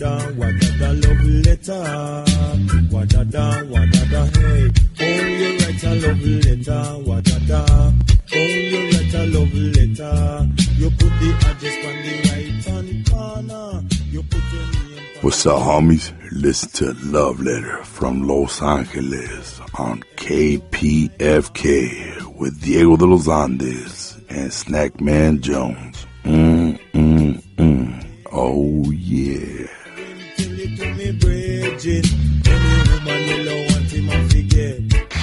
Love letter. Hey. Write a love letter. Write a love letter. You put the address on the right hand corner. You put your name. What's up, homies? Listen to Love Letter from Los Angeles on KPFK with Diego de los Andes and Snackman Jones. Mm, mm, mm. Oh, yeah.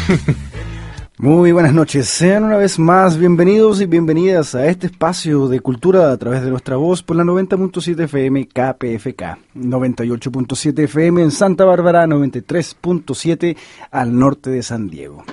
Muy buenas noches, sean una vez más bienvenidos y bienvenidas a este espacio de cultura a través de nuestra voz por la 90.7 FM KPFK, 98.7 FM en Santa Bárbara, 93.7 al norte de San Diego.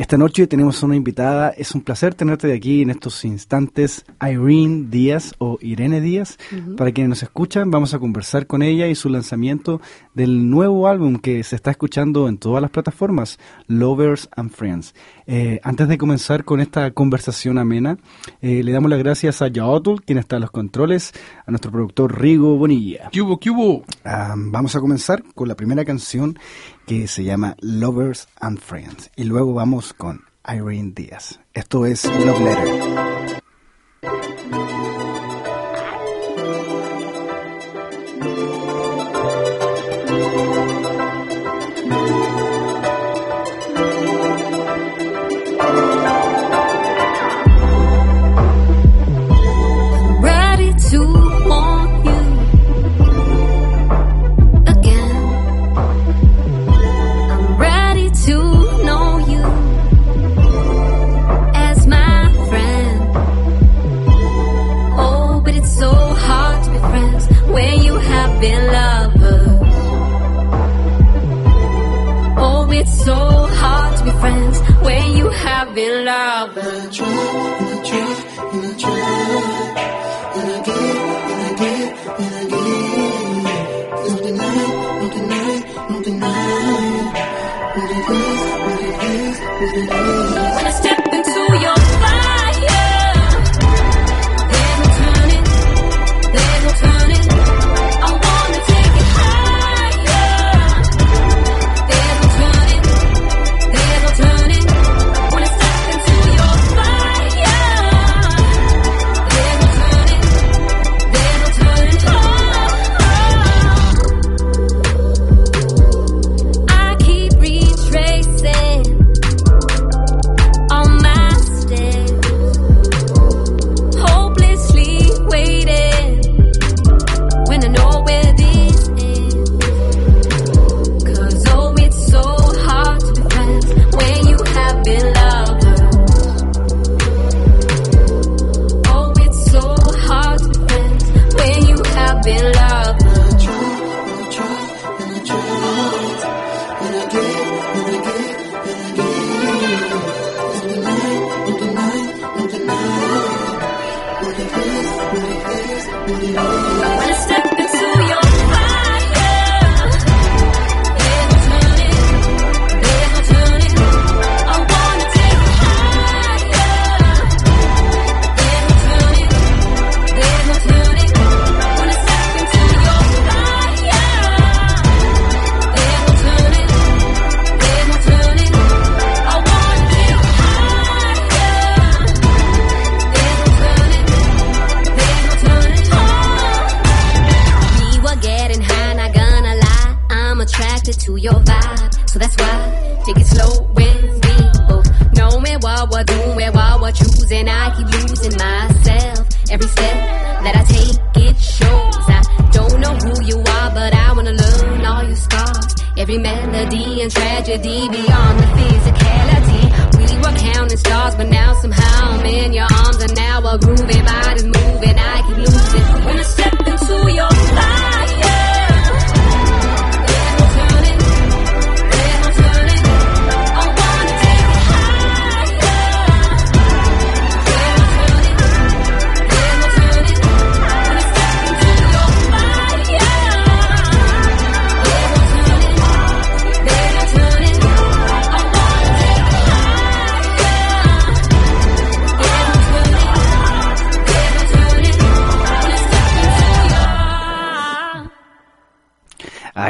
Esta noche tenemos una invitada, es un placer tenerte de aquí en estos instantes, Irene Díaz o Irene Díaz. Para quienes nos escuchan, vamos a conversar con ella y su lanzamiento del nuevo álbum que se está escuchando en todas las plataformas, Lovers and Friends. Eh, antes de comenzar con esta conversación amena, eh, le damos las gracias a Yaotul, quien está en los controles, a nuestro productor Rigo Bonilla. ¿Qué hubo, qué hubo? Ah, vamos a comenzar con la primera canción que se llama Lovers and Friends. Y luego vamos con Irene Díaz. Esto es Love Letter.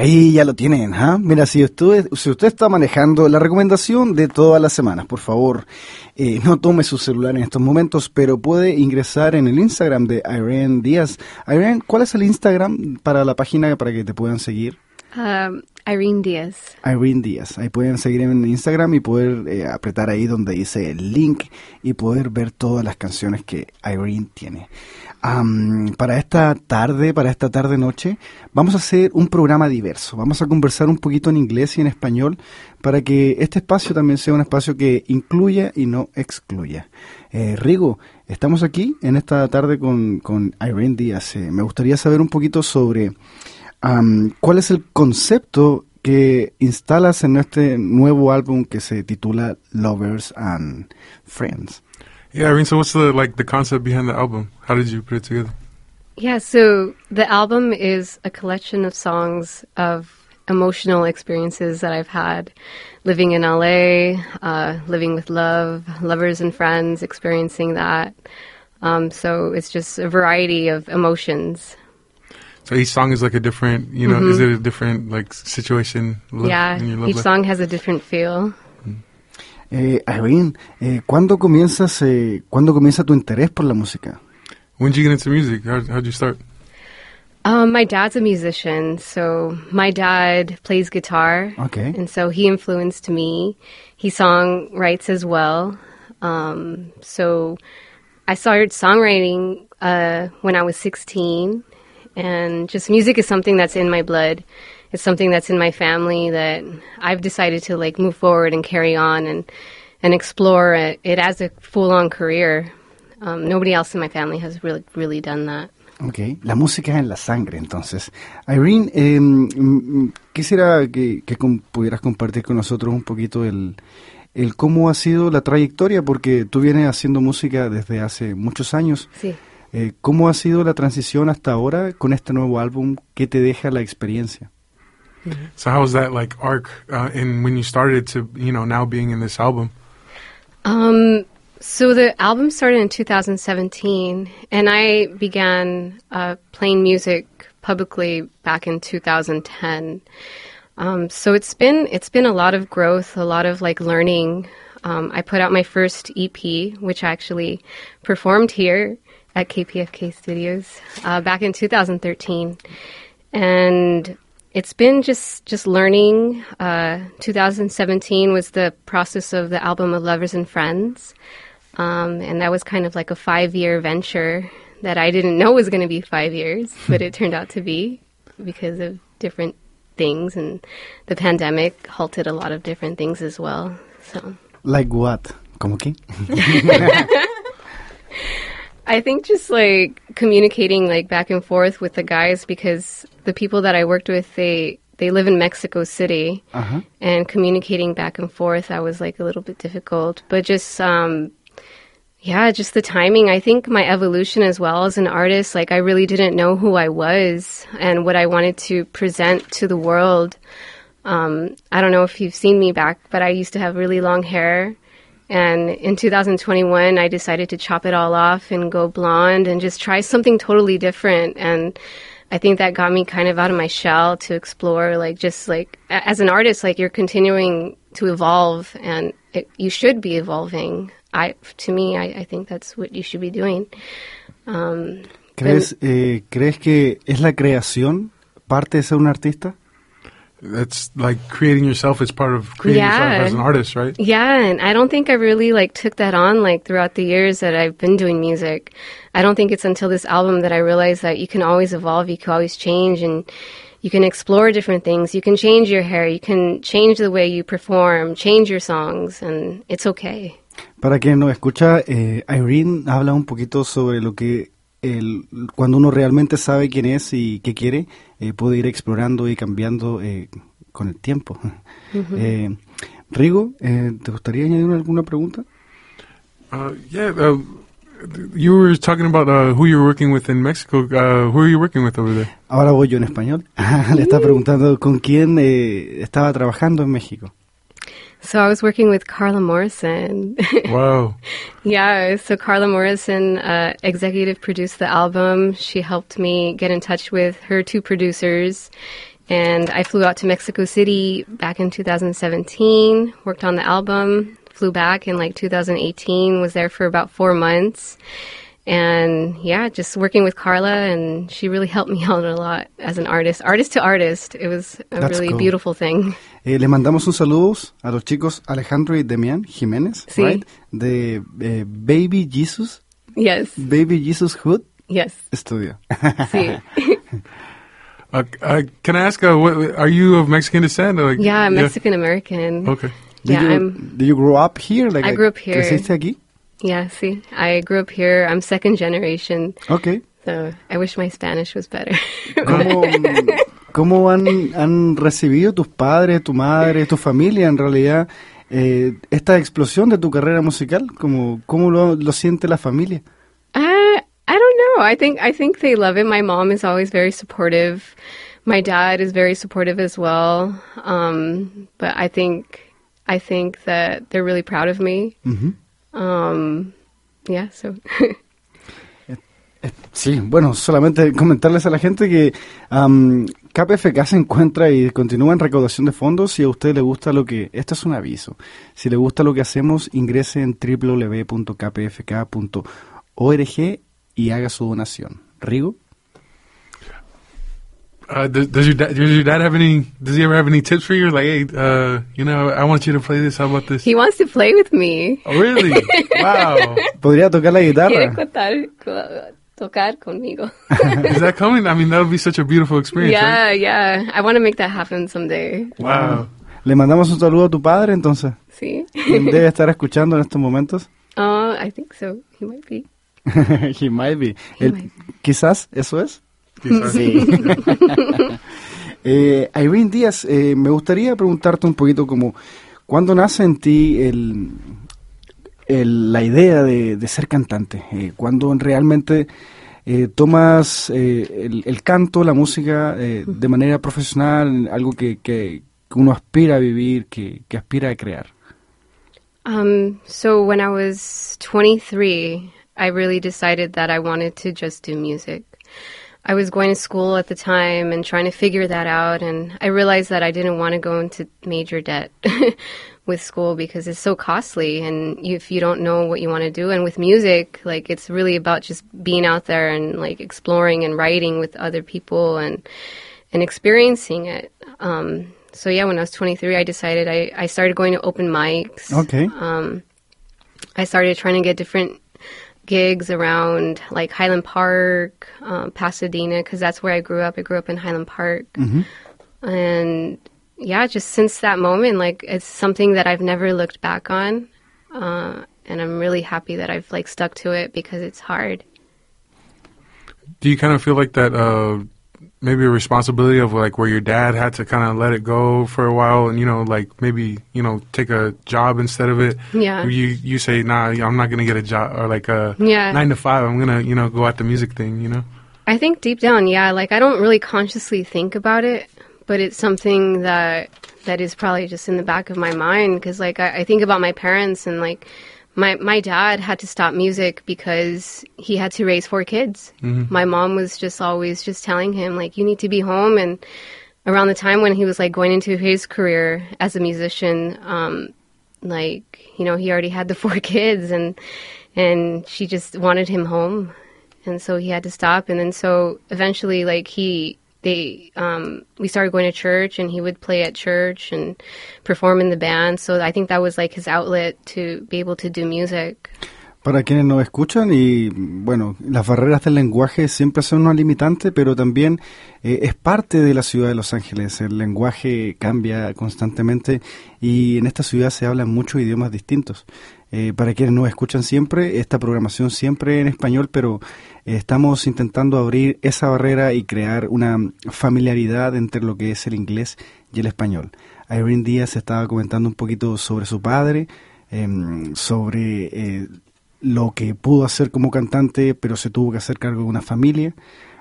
Ahí ya lo tienen, ¿ah? Mira, si usted, si usted está manejando la recomendación de todas las semanas, por favor, eh, no tome su celular en estos momentos, pero puede ingresar en el Instagram de Irene Díaz. Irene, ¿cuál es el Instagram para la página para que te puedan seguir? Um, Irene Diaz. Irene Díaz. Ahí pueden seguir en Instagram y poder eh, apretar ahí donde dice el link y poder ver todas las canciones que Irene tiene. Para esta tarde, para esta tarde noche, vamos a hacer un programa diverso. Vamos a conversar un poquito en inglés y en español para que este espacio también sea un espacio que incluya y no excluya. Eh, Rigo, estamos aquí en esta tarde con, con Irene Díaz. Eh, me gustaría saber un poquito sobre cuál es el concepto que instalas en este nuevo álbum que se titula Lovers and Friends. Yeah, I mean, So, what's the like the concept behind the album? How did you put it together? Yeah, so the album is a collection of songs of emotional experiences that I've had living in LA, uh, living with love, lovers and friends, experiencing that. Um, so it's just a variety of emotions. So each song is like a different, you know, is it a different like situation? yeah, in your love each life? song has a different feel. Eh, Irene, eh, ¿cuándo comienzas, eh, ¿cuándo comienza tu interés por la música? When did you get into music? How how'd you start? Um, my dad's a musician, so my dad plays guitar. Okay. And so he influenced me. He songwrites as well. Um, so I started songwriting uh, when I was 16. And just music is something that's in my blood. It's something that's in my family that I've decided to like move forward and carry on and, and explore it, it as a full on career. Um, nobody else in my family has really, really done that. Ok, la música en la sangre, entonces. Irene, eh, mm, quisiera que, que com- pudieras compartir con nosotros un poquito el, el cómo ha sido la trayectoria, porque tú vienes haciendo música desde hace muchos años. Sí. Eh, ¿Cómo ha sido la transición hasta ahora con este nuevo álbum? ¿Qué te deja la experiencia? So how was that like arc uh, in when you started to you know now being in this album? Um, so the album started in 2017, and I began uh, playing music publicly back in 2010. Um, so it's been it's been a lot of growth, a lot of like learning. Um, I put out my first EP, which I actually performed here at KPFK Studios uh, back in 2013, and it's been just just learning. Uh, 2017 was the process of the album of Lovers and Friends, um, and that was kind of like a five year venture that I didn't know was going to be five years, but it turned out to be because of different things, and the pandemic halted a lot of different things as well. So. Like what? ¿Cómo qué? I think just like communicating like back and forth with the guys because the people that I worked with they they live in Mexico City Ajá. and communicating back and forth that was like a little bit difficult but just um yeah just the timing I think my evolution as well as an artist like I really didn't know who I was and what I wanted to present to the world um, I don't know if you've seen me back, but I used to have really long hair. And in 2021, I decided to chop it all off and go blonde and just try something totally different. And I think that got me kind of out of my shell to explore, like, just like, as an artist, like, you're continuing to evolve and it, you should be evolving. I, to me, I, I think that's what you should be doing. Um, ¿Crees, eh, ¿Crees que es la creación parte de ser un artista? That's like creating yourself as part of creating Yeah. yourself as an artist, right? Yeah, and I don't think I really like took that on like throughout the years that I've been doing music. I don't think it's until this album that I realized that you can always evolve, you can always change and you can explore different things. You can change your hair, you can change the way you perform, change your songs and it's okay. Para quien no escucha, eh, Irene habla un poquito sobre lo que el, cuando uno realmente sabe quién es y qué quiere, eh, puede ir explorando y cambiando eh, con el tiempo. Eh, Rigo, eh, ¿te gustaría añadir alguna pregunta? Uh, yeah. Uh, you were talking about uh, who you're working with in Mexico. Uh, who are you working with over there? Ahora voy yo en español. Le está preguntando con quién eh, estaba trabajando en México. So I was working with Carla Morrison. Wow. Yeah, so Carla Morrison uh, executive produced the album. She helped me get in touch with her two producers, And I flew out to Mexico City back in 2017, worked on the album, flew back in like 2018, was there for about four months. And yeah, just working with Carla, and she really helped me out a lot as an artist, artist to artist. It was a That's really cool. beautiful thing. Eh, le mandamos un saludo a los chicos Alejandro y Demián Jiménez, Sí. right? De eh, Baby Jesus, Yes, Baby Jesus Hood yes, Studio. sí. Uh, uh, can I ask, uh, what, are you of Mexican descent? Or like, Yeah, Mexican American. Okay. Did Yeah, you, I'm. did you grow up here? Like, I grew up here. ¿Creciste aquí? Yeah, see, I grew up here. I'm second generation, Ok. so I wish my Spanish was better. ¿Cómo, cómo han, han recibido tus padres, tu madre, tu familia en realidad eh, esta explosión de tu carrera musical? ¿Cómo, cómo lo, lo siente la familia? Uh, I don't know. I think I think they love it. My mom is always very supportive. My dad is very supportive as well. Um, but I think I think that they're really proud of me. Ujú. Um, yeah. So Sí, bueno, solamente comentarles a la gente que am, KPFK se encuentra y continúa en recaudación de fondos. Si a usted le gusta lo que... Esto es un aviso. Si le gusta lo que hacemos, ingrese en www.kpfk.org y haga su donación. Rigo. Uh, does, does your dad, does your dad have any, does he ever have any tips for you? Like, hey, uh, you know, I want you to play this. How about this? he wants to play with me. oh, really? wow. ¿Podría tocar la Quiere guitarra? contar, tocar conmigo. Is that coming? I mean, that would be such a beautiful experience. yeah, yeah. I want to make that happen someday. Wow. Le mandamos un saludo a tu padre, entonces. See? Debe estar escuchando en estos momentos. Oh, I think so. He might be. He might be. He El- might Quizás eso es. Quizás. Sí. eh, Irene Díaz, eh, me gustaría preguntarte un poquito como, ¿cuándo nace en ti el, el- la idea de, de ser cantante? Eh, ¿Cuándo realmente eh, tomas eh, el, el canto, la música eh, de manera profesional, algo que, que- que uno aspira a vivir, que, que aspira a crear? Um, so when I was 23, I really decided that I wanted to just do music. I was going to school at the time and trying to figure that out, and I realized that I didn't want to go into major debt with school because it's so costly, and if you don't know what you want to do, and with music, like it's really about just being out there and like exploring and writing with other people and and experiencing it. Um, so yeah, when I was 23, I decided I, I started going to open mics. Okay. Um, I started trying to get different gigs around like Highland Park, um, Pasadena, because that's where I grew up. I grew up in Highland Park. And yeah, just since that moment, like it's something that I've never looked back on. Uh, and I'm really happy that I've like stuck to it because it's hard. Do you kind of feel like that, uh, maybe a responsibility of like where your dad had to kind of let it go for a while and, you know, like maybe, you know, take a job instead of it? Yeah. You, you say, nah, I'm not going to get a job or like a Yeah. nine to five. I'm going to, you know, go at the music thing, you know? I think deep down, yeah, like I don't really consciously think about it, but it's something that that is probably just in the back of my mind because like I, I think about my parents and like my my dad had to stop music because he had to raise four kids. My mom was just always just telling him like you need to be home and around the time when he was like going into his career as a musician um like you know he already had the four kids and and she just wanted him home and so he had to stop and then so eventually like he they um we started going to church and he would play at church and perform in the band. So i think that was like his outlet to be able to do music Para quienes nos escuchan, y bueno, las barreras del lenguaje siempre son una limitante, pero también eh, es parte de la ciudad de Los Ángeles. El lenguaje cambia constantemente y en esta ciudad se hablan muchos idiomas distintos. Eh, para quienes nos escuchan siempre, esta programación siempre en español, pero eh, estamos intentando abrir esa barrera y crear una familiaridad entre lo que es el inglés y el español. Irene Díaz estaba comentando un poquito sobre su padre, em, sobre lo que pudo hacer como cantante, pero se tuvo que hacer cargo de una familia,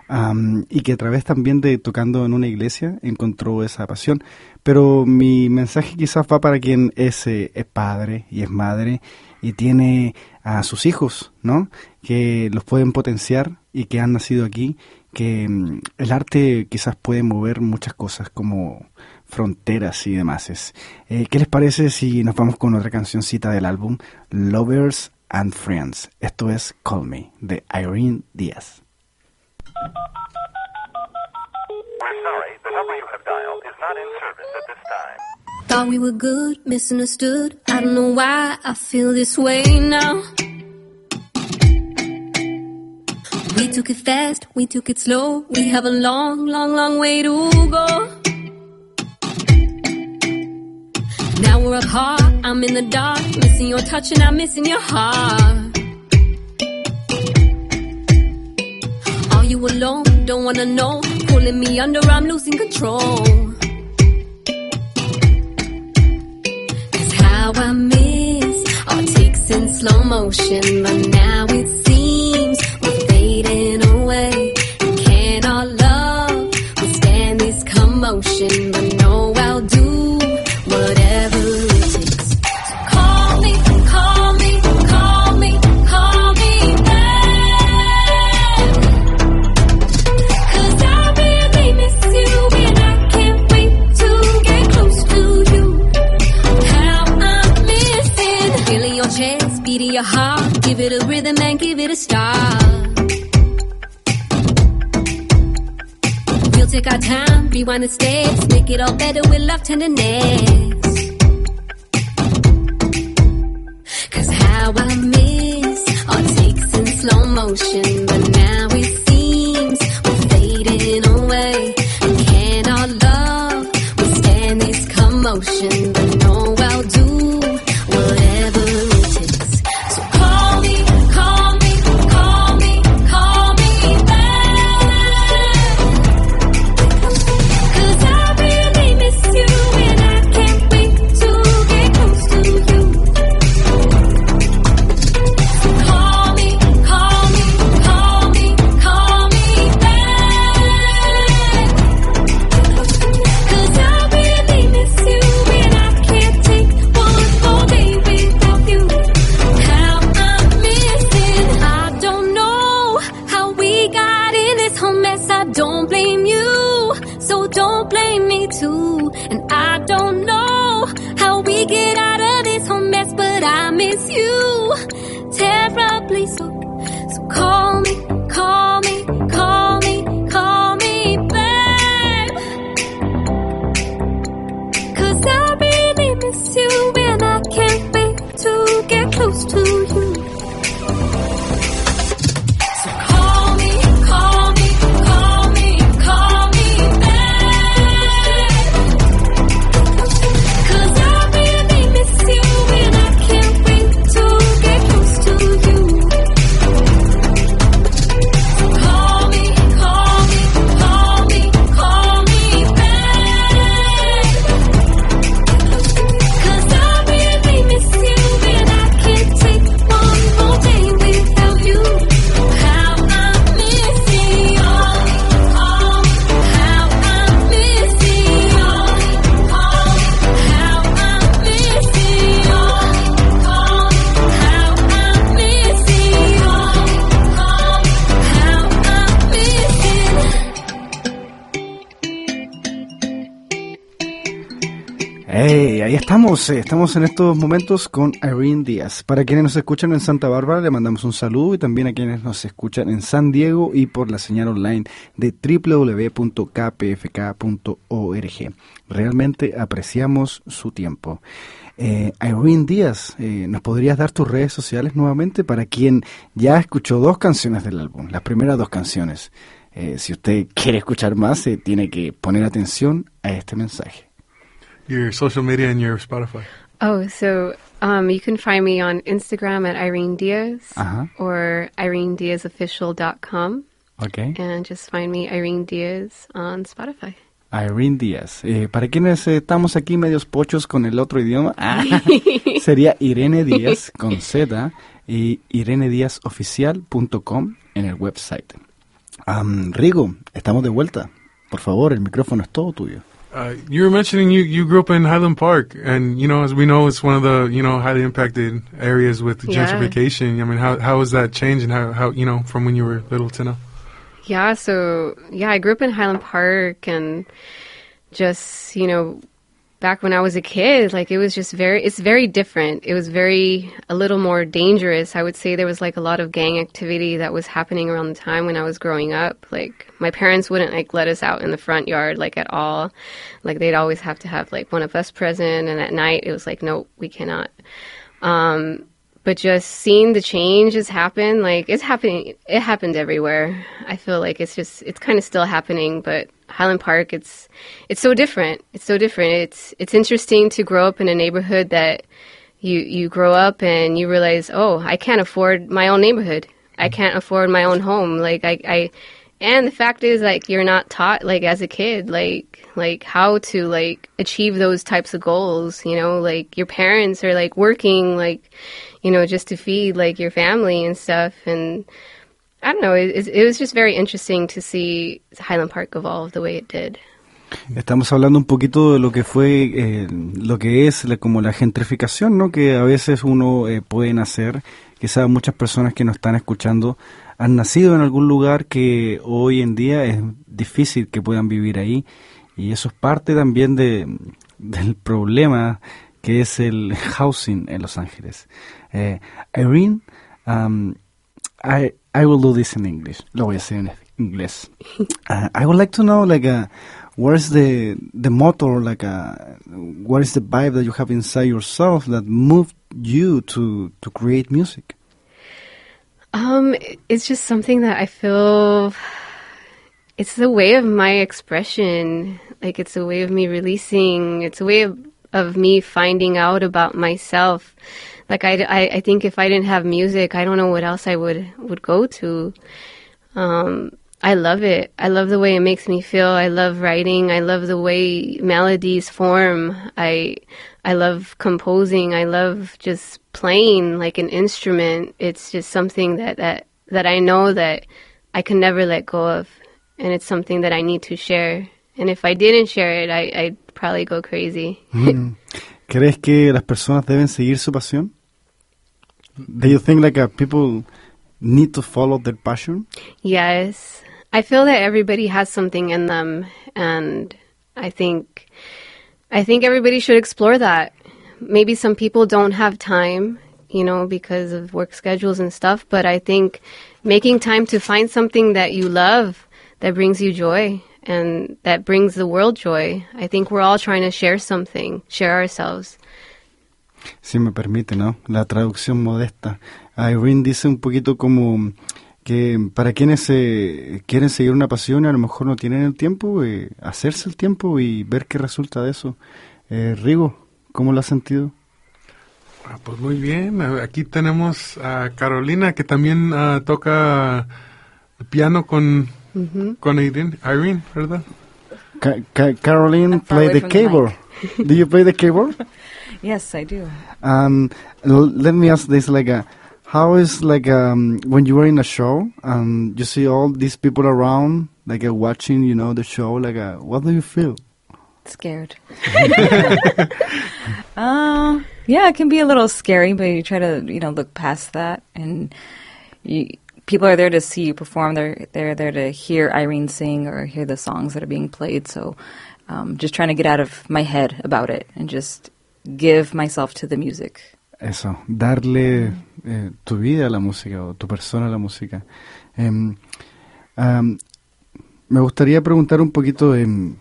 am, y que a través también de tocando en una iglesia encontró esa pasión. Pero mi mensaje quizás va para quien es, eh, es padre y es madre y tiene a sus hijos, ¿no? Que los pueden potenciar y que han nacido aquí, que mm, el arte quizás puede mover muchas cosas como fronteras y demás. Eh, ¿Qué les parece si nos vamos con otra cancioncita del álbum Lovers and Friends? Esto es Call Me de Irene Díaz. We're sorry, the number you have dialed is not in service at this time. Thought we were good, misunderstood. I don't know why I feel this way now. We took it fast, we took it slow. We have a long, long, long way to go. Now we're apart, I'm in the dark. Missing your touch and I'm missing your heart. Are you alone? Don't wanna know. Pulling me under, I'm losing control. Cause how I miss our takes in slow motion, but now it seems better tenderness. Cause how I miss our takes in slow motion, but now it seems we're fading away. Can our love withstand this commotion? Estamos, eh, estamos en estos momentos con Irene Díaz. Para quienes nos escuchan en Santa Bárbara le mandamos un saludo y también a quienes nos escuchan en San Diego y por la señal online de www.kpfk.org. Realmente apreciamos su tiempo. Eh, Irene Díaz, eh, ¿nos podrías dar tus redes sociales nuevamente para quien ya escuchó dos canciones del álbum, las primeras dos canciones? Eh, si usted quiere escuchar más, eh, tiene que poner atención a este mensaje. Your social media and your Spotify. Oh, so um, you can find me on Instagram at Irene Diaz Uh-huh. or irenediazofficial.com Okay. and just find me Irene Diaz on Spotify. Irene Díaz. Eh, para quienes eh, estamos aquí medios pochos con el otro idioma, ah, sería Irene Díaz con Z y irenediazoficial.com en el website. Am, Rigo, estamos de vuelta. Por favor, el micrófono es todo tuyo. Uh, you were mentioning you, you grew up in Highland Park, and you know, as we know, it's one of the you know highly impacted areas with Yeah. gentrification. I mean, how how was that change, and how, how you know from when you were little to now? Yeah, so yeah, I grew up in Highland Park and just, you know, back when I was a kid, like it was just very it's very different. It was very a little more dangerous. I would say there was like a lot of gang activity that was happening around the time when I was growing up. Like my parents wouldn't like let us out in the front yard like at all. Like they'd always have to have like one of us present and at night it was like no, we cannot. Um but just seeing the changes happen, like it's happening, it happened everywhere. I feel like it's just, it's kind of still happening, but Highland Park, it's, it's so different. It's so different. It's, it's interesting to grow up in a neighborhood that you, you grow up and you realize, oh, I can't afford my own neighborhood. I can't afford my own home. Like I, I, and the fact is like you're not taught like as a kid like like how to like achieve those types of goals you know? Like your parents are like working like you know just to feed like your family and stuff. And i don't know it, it was just very interesting to see highland park evolve the way it did. Estamos hablando un poquito de lo que fue, eh, lo que es la- como la gentrificación, ¿no? Que a veces uno eh, puede nacer, quizás muchas personas que nos están escuchando han nacido en algún lugar que hoy en día es difícil que puedan vivir ahí y eso es parte también de, del problema que es el housing en Los Ángeles. Eh, Irene, um, I I will do this in English. Lo voy a hacer en inglés. Uh, I would like to know, like, uh, where's the the motor, like, uh, what is the vibe that you have inside yourself that moved you to to create music? Um, it's just something that I feel it's the way of my expression. Like it's a way of me releasing. It's a way of, of me finding out about myself. Like I, I, I think if I didn't have music, I don't know what else I would would go to. Um, I love it. I love the way it makes me feel. I love writing. I love the way melodies form. I I love composing. I love just playing like an instrument. It's just something that that that I know that I can never let go of, and it's something that I need to share. And if I didn't share it, I, I'd probably go crazy. Mm. ¿Crees que las personas deben seguir su pasión? Do you think like uh, people need to follow their passion? Yes. I feel that everybody has something in them and I think I think everybody should explore that. Maybe some people don't have time, you know, because of work schedules and stuff, but I think making time to find something that you love that brings you joy and that brings the world joy. I think we're all trying to share something, share ourselves. Si me permite, ¿no? La traducción modesta. Irene dice un poquito como que para quienes eh, quieren seguir una pasión y a lo mejor no tienen el tiempo, eh, hacerse el tiempo y ver qué resulta de eso. Eh, Rigo, ¿cómo lo has sentido? Ah, pues muy bien. Aquí tenemos a Carolina que también ah, toca el piano con con Irene, Irene, ¿verdad? Ca- Ca- Caroline play the from the keyboard. Do you play the keyboard? Yes, I do. L- let me ask this: like, uh, how is like um, when you were in a show and you see all these people around, like uh, watching, you know, the show? Like, uh, what do you feel? Scared. um, yeah, it can be a little scary, but you try to, you know, look past that. And you, people are there to see you perform. They're they're there to hear Irene sing or hear the songs that are being played. So, um, just trying to get out of my head about it and just give myself to the music. Eso, darle eh, tu vida a la música o tu persona a la música. Em, am, me gustaría preguntar un poquito em,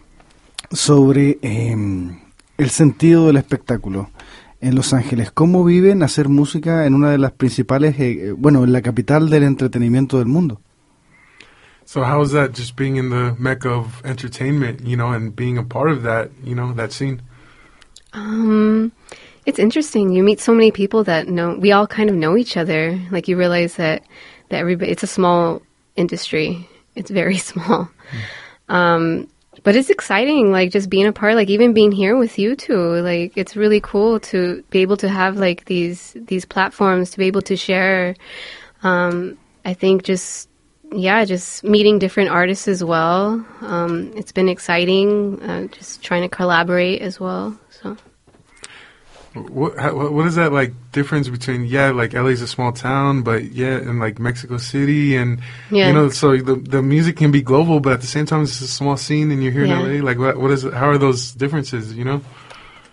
sobre em, el sentido del espectáculo en Los Ángeles. ¿Cómo viven hacer música en una de las principales, eh, eh, bueno, en la capital del entretenimiento del mundo? So how is that just being in the mecca of entertainment, you know, and being a part of that, you know, that scene? Um, it's interesting. You meet so many people that know. We all kind of know each other. Like you realize that that everybody. It's a small industry. It's very small. Um, but it's exciting. Like just being a part. Like even being here with you two. Like it's really cool to be able to have like these these platforms to be able to share. Um, I think just yeah, just meeting different artists as well. Um, it's been exciting. Uh, just trying to collaborate as well. So What, how, what is that like difference between yeah, like LA's a small town, but yeah, and like Mexico City, and Yeah. you know, so the the music can be global, but at the same time, it's a small scene, and you're here Yeah. in LA. Like, what what is it, how are those differences? You know?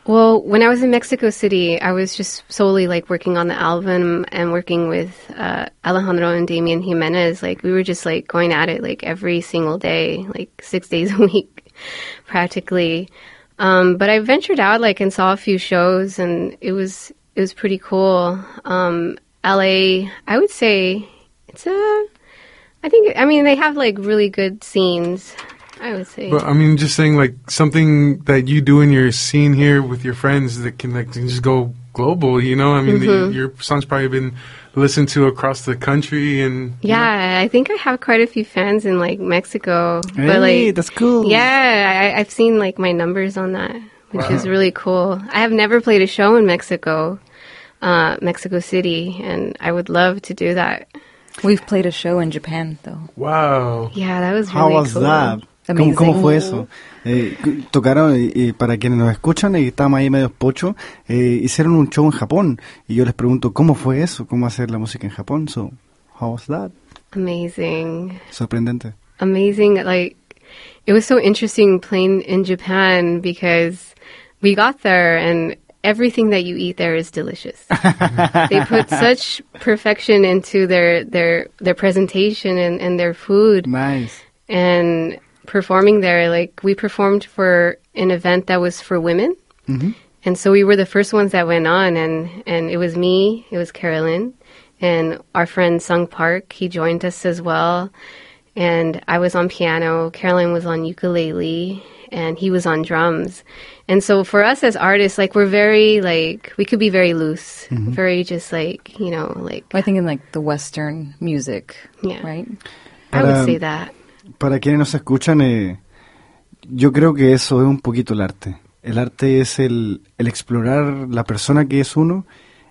Well, when I was in Mexico City, I was just solely like working on the album and working with uh, Alejandro and Damian Jimenez. Like we were just like going at it like every single day, like six days a week, practically. Um, but I ventured out like and saw a few shows, and it was it was pretty cool. Um, LA, I would say it's a. I think I mean they have like really good scenes. I would say. But I mean, just saying like something that you do in your scene here with your friends that can like can just go global. You know, I mean, Mm-hmm. your song's probably been listened to across the country, and you know, Yeah, I think I have quite a few fans in like Mexico. Hey, but like that's cool. Yeah, I, I've seen like my numbers on that, which is really cool. I have never played a show in Mexico, uh, Mexico City, and I would love to do that. We've played a show in Japan, though. wow. Yeah, that was How really was cool. that? ¿Cómo, cómo fue eso? Eh, tocaron, y, y para quienes nos escuchan, y estamos ahí medio pocho, eh, hicieron un show en Japón. Y yo les pregunto, ¿cómo fue eso? ¿Cómo hacer la música en Japón? So, how was that? Amazing. Sorprendente. amazing. Like, it was so interesting playing in Japan because we got there and everything that you eat there is delicious. they put such perfection into their their their presentation and, and their food Nice. and performing there. Like we performed for an event that was for women. Mm-hmm. And so we were the first ones that went on, and, and it was me, it was Carolyn, and our friend Sung Park. He joined us as well. And I was on piano, Carolyn was on ukulele, and he was on drums. And so for us as artists, like we're very like we could be very loose, mm-hmm. very just like you know like I think in like the Western music, Yeah. right? I Para- would say um, that. Para quienes nos escuchan, eh, yo creo que eso es un poquito el arte. El arte es el, el explorar la persona que es uno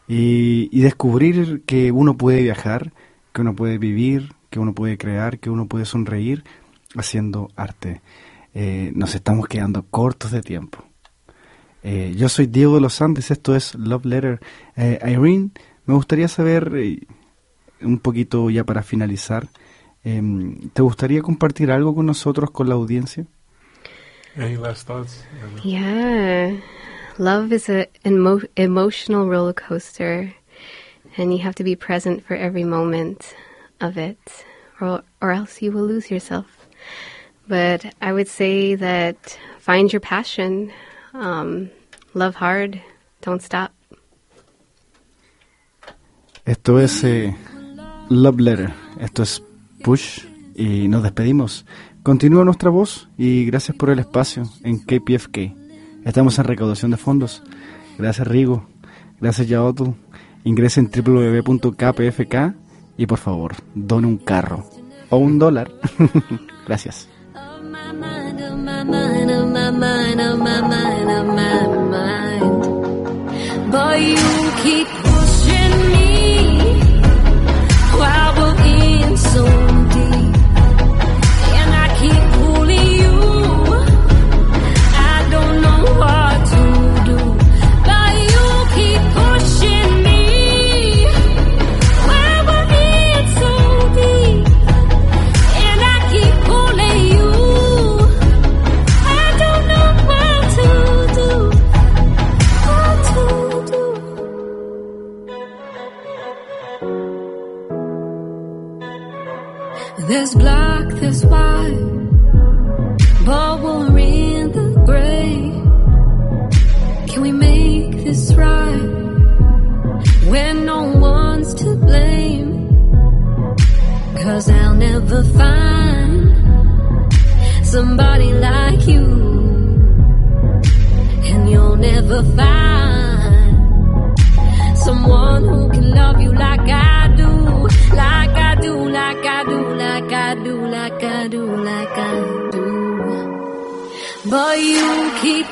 y, descubrir que uno puede viajar, que uno puede vivir, que uno puede crear, que uno puede sonreír haciendo arte. Eh, nos estamos quedando cortos de tiempo. Eh, yo soy Diego de los Andes, esto es Love Letter. Eh, Irene, me gustaría saber, eh, un poquito ya para finalizar, em, ¿te gustaría compartir algo con nosotros, con la audiencia? Any last thoughts? Yeah. Love is a emo- emotional roller coaster and you have to be present for every moment of it or or else you will lose yourself. But I would say that find your passion. Um, love hard. Don't stop. Esto es eh, Love Letter, esto es Push y nos despedimos. Continúa nuestra voz y gracias por el espacio en KPFK. Estamos en recaudación de fondos. Gracias Rigo, gracias Yaotu. Ingresen en www.kpfk y por favor, done un carro o un dólar. gracias. There's black, there's white, but we're in the gray. Can we make this right when no one's to blame? Cause I'll never find somebody like you. And you'll never find I do, like I do. But you keep